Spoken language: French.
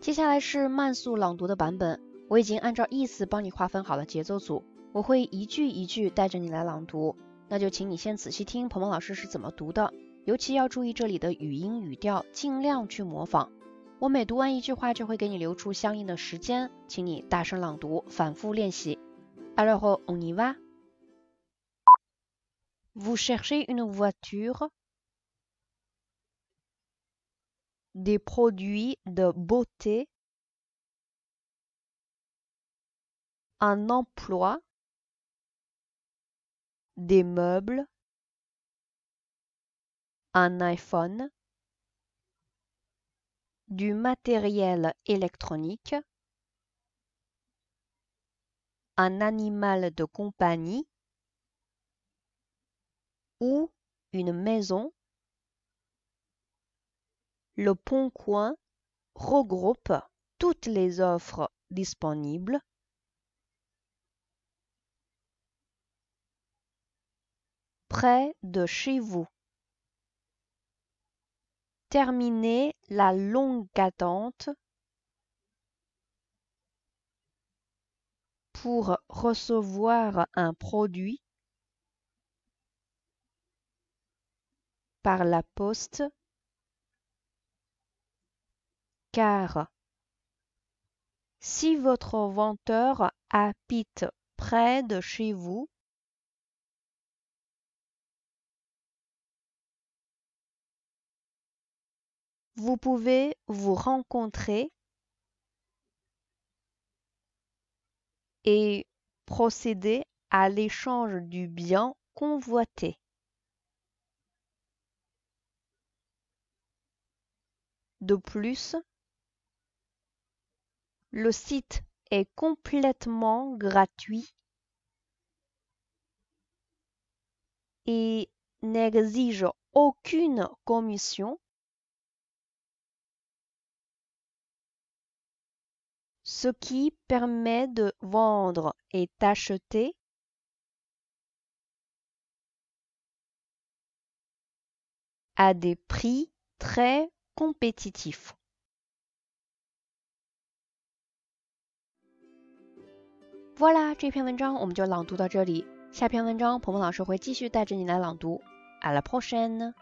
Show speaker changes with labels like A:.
A: 接下来是慢速朗读的版本，我已经按照意思帮你划分好了节奏组，我会一句一句带着你来朗读，那就请你先仔细听鹏鹏老师是怎么读的，尤其要注意这里的语音语调，尽量去模仿。我每读完一句话就会给你留出相应的时间，请你大声朗读，反复练习。Alors on y va. Vous cherchez une voiture? Des produits de beauté, un emploi, des meubles, un iPhone, du matériel électronique, un animal de compagnie ou une maison le Pont Coin regroupe toutes les offres disponibles. Près de chez vous. Terminez la longue attente pour recevoir un produit par la poste car si votre vendeur habite près de chez vous, vous pouvez vous rencontrer et procéder à l'échange du bien convoité. De plus, le site est complètement gratuit et n'exige aucune commission, ce qui permet de vendre et d'acheter à des prix très compétitifs. voila，，这篇文章我们就朗读到这里。下篇文章，鹏鹏老师会继续带着你来朗读。À la prochaine。